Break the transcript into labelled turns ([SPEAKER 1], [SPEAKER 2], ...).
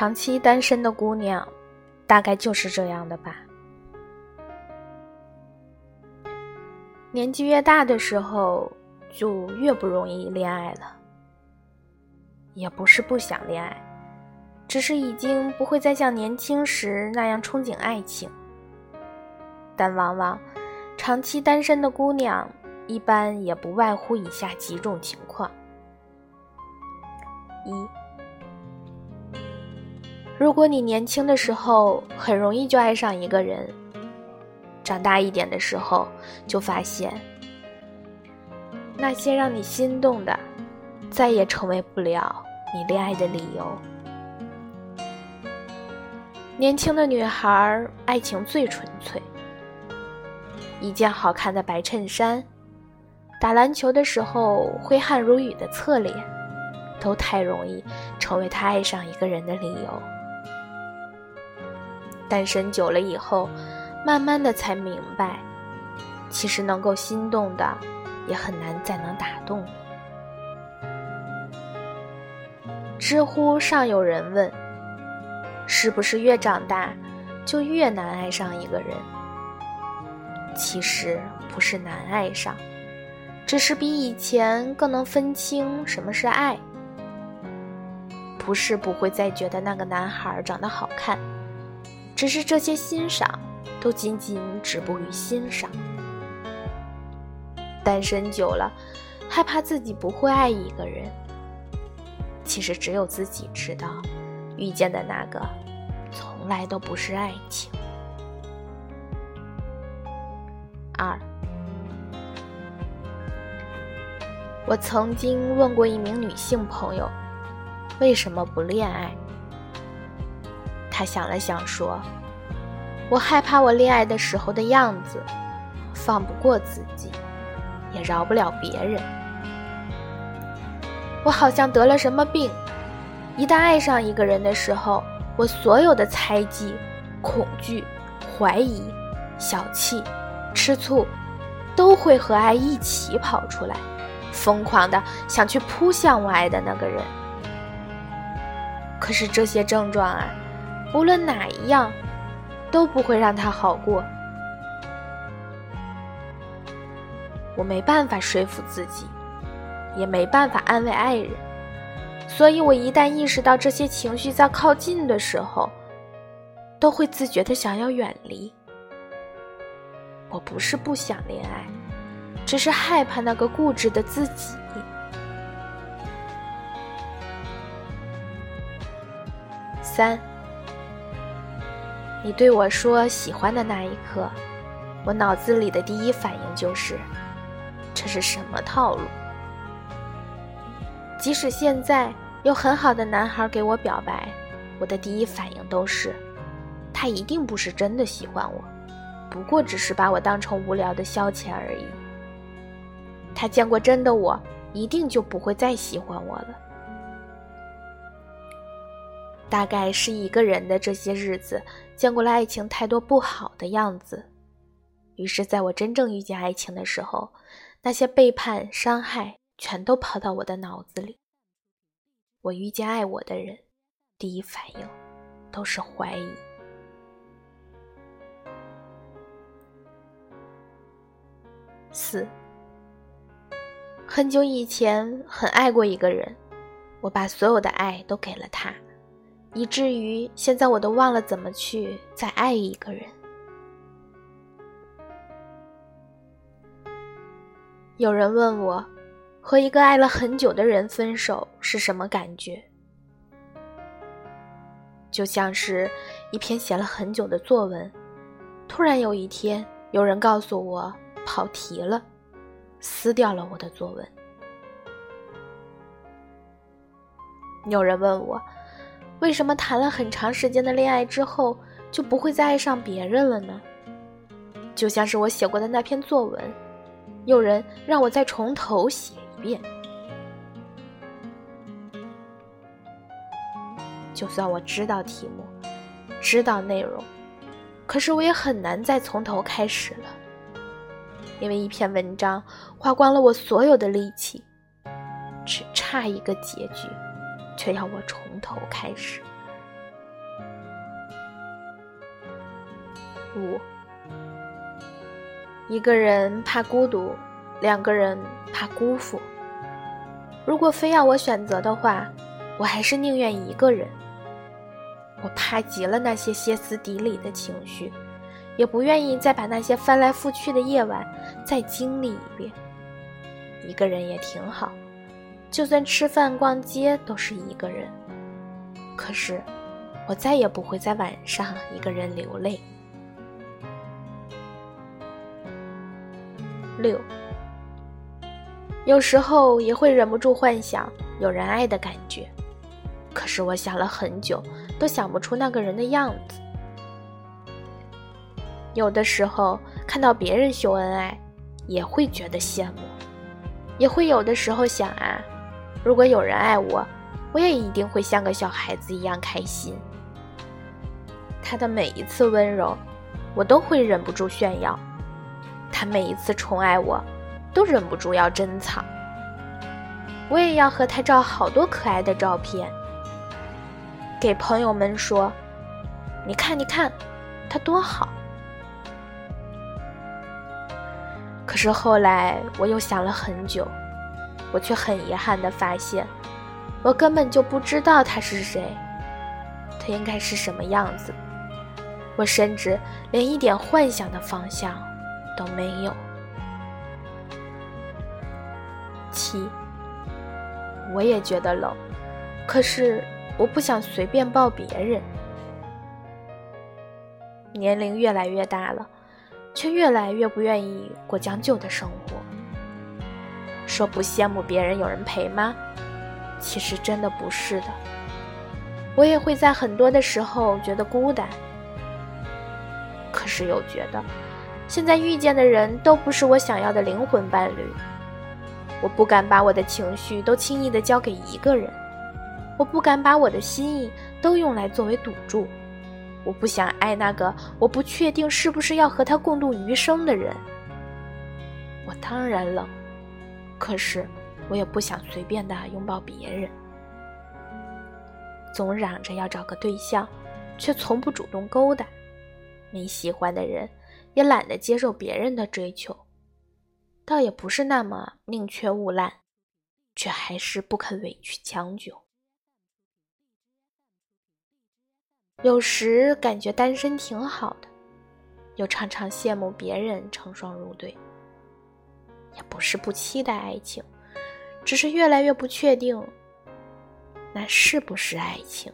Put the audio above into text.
[SPEAKER 1] 长期单身的姑娘，大概就是这样的吧。年纪越大的时候，就越不容易恋爱了。也不是不想恋爱，只是已经不会再像年轻时那样憧憬爱情。但往往，长期单身的姑娘，一般也不外乎以下几种情况：一。如果你年轻的时候很容易就爱上一个人，长大一点的时候就发现，那些让你心动的，再也成为不了你恋爱的理由。年轻的女孩爱情最纯粹，一件好看的白衬衫，打篮球的时候挥汗如雨的侧脸，都太容易成为她爱上一个人的理由。单身久了以后，慢慢的才明白，其实能够心动的，也很难再能打动。知乎上有人问：“是不是越长大，就越难爱上一个人？”其实不是难爱上，只是比以前更能分清什么是爱。不是不会再觉得那个男孩长得好看。只是这些欣赏，都仅仅止步于欣赏。单身久了，害怕自己不会爱一个人。其实只有自己知道，遇见的那个，从来都不是爱情。二，我曾经问过一名女性朋友，为什么不恋爱？他想了想，说：“我害怕我恋爱的时候的样子，放不过自己，也饶不了别人。我好像得了什么病，一旦爱上一个人的时候，我所有的猜忌、恐惧、怀疑、小气、吃醋，都会和爱一起跑出来，疯狂的想去扑向我爱的那个人。可是这些症状啊。”无论哪一样，都不会让他好过。我没办法说服自己，也没办法安慰爱人，所以我一旦意识到这些情绪在靠近的时候，都会自觉的想要远离。我不是不想恋爱，只是害怕那个固执的自己。三。你对我说喜欢的那一刻，我脑子里的第一反应就是，这是什么套路？即使现在有很好的男孩给我表白，我的第一反应都是，他一定不是真的喜欢我，不过只是把我当成无聊的消遣而已。他见过真的我，一定就不会再喜欢我了。大概是一个人的这些日子，见过了爱情太多不好的样子，于是在我真正遇见爱情的时候，那些背叛、伤害全都跑到我的脑子里。我遇见爱我的人，第一反应都是怀疑。四，很久以前很爱过一个人，我把所有的爱都给了他。以至于现在我都忘了怎么去再爱一个人。有人问我，和一个爱了很久的人分手是什么感觉？就像是一篇写了很久的作文，突然有一天有人告诉我跑题了，撕掉了我的作文。有人问我。为什么谈了很长时间的恋爱之后就不会再爱上别人了呢？就像是我写过的那篇作文，有人让我再从头写一遍。就算我知道题目，知道内容，可是我也很难再从头开始了，因为一篇文章花光了我所有的力气，只差一个结局。却要我从头开始。五一个人怕孤独两个人怕辜负。如果非要我选择的话我还是宁愿一个人。我怕极了那些歇斯底里的情绪也不愿意再把那些翻来覆去的夜晚再经历一遍。一个人也挺好。就算吃饭、逛街都是一个人。可是，我再也不会在晚上一个人流泪。六，有时候也会忍不住幻想有人爱的感觉。可是我想了很久，都想不出那个人的样子。有的时候看到别人秀恩爱，也会觉得羡慕，也会有的时候想啊，如果有人爱我，我也一定会像个小孩子一样开心。他的每一次温柔，我都会忍不住炫耀；他每一次宠爱我，都忍不住要珍藏。我也要和他照好多可爱的照片。给朋友们说：“你看，你看，他多好。”可是后来我又想了很久，我却很遗憾的发现，我根本就不知道他是谁，他应该是什么样子，我甚至连一点幻想的方向都没有。七，我也觉得冷，可是。我不想随便抱别人。年龄越来越大了，却越来越不愿意过将就的生活。说不羡慕别人有人陪吗？其实真的不是的。我也会在很多的时候觉得孤单，可是又觉得现在遇见的人都不是我想要的灵魂伴侣。我不敢把我的情绪都轻易的交给一个人。我不敢把我的心意都用来作为赌注，我不想爱那个我不确定是不是要和他共度余生的人。我当然冷，可是我也不想随便的拥抱别人。总嚷着要找个对象，却从不主动勾搭；没喜欢的人，也懒得接受别人的追求。倒也不是那么宁缺毋滥，却还是不肯委屈将就。有时感觉单身挺好的，又常常羡慕别人成双入对。也不是不期待爱情，只是越来越不确定，那是不是爱情。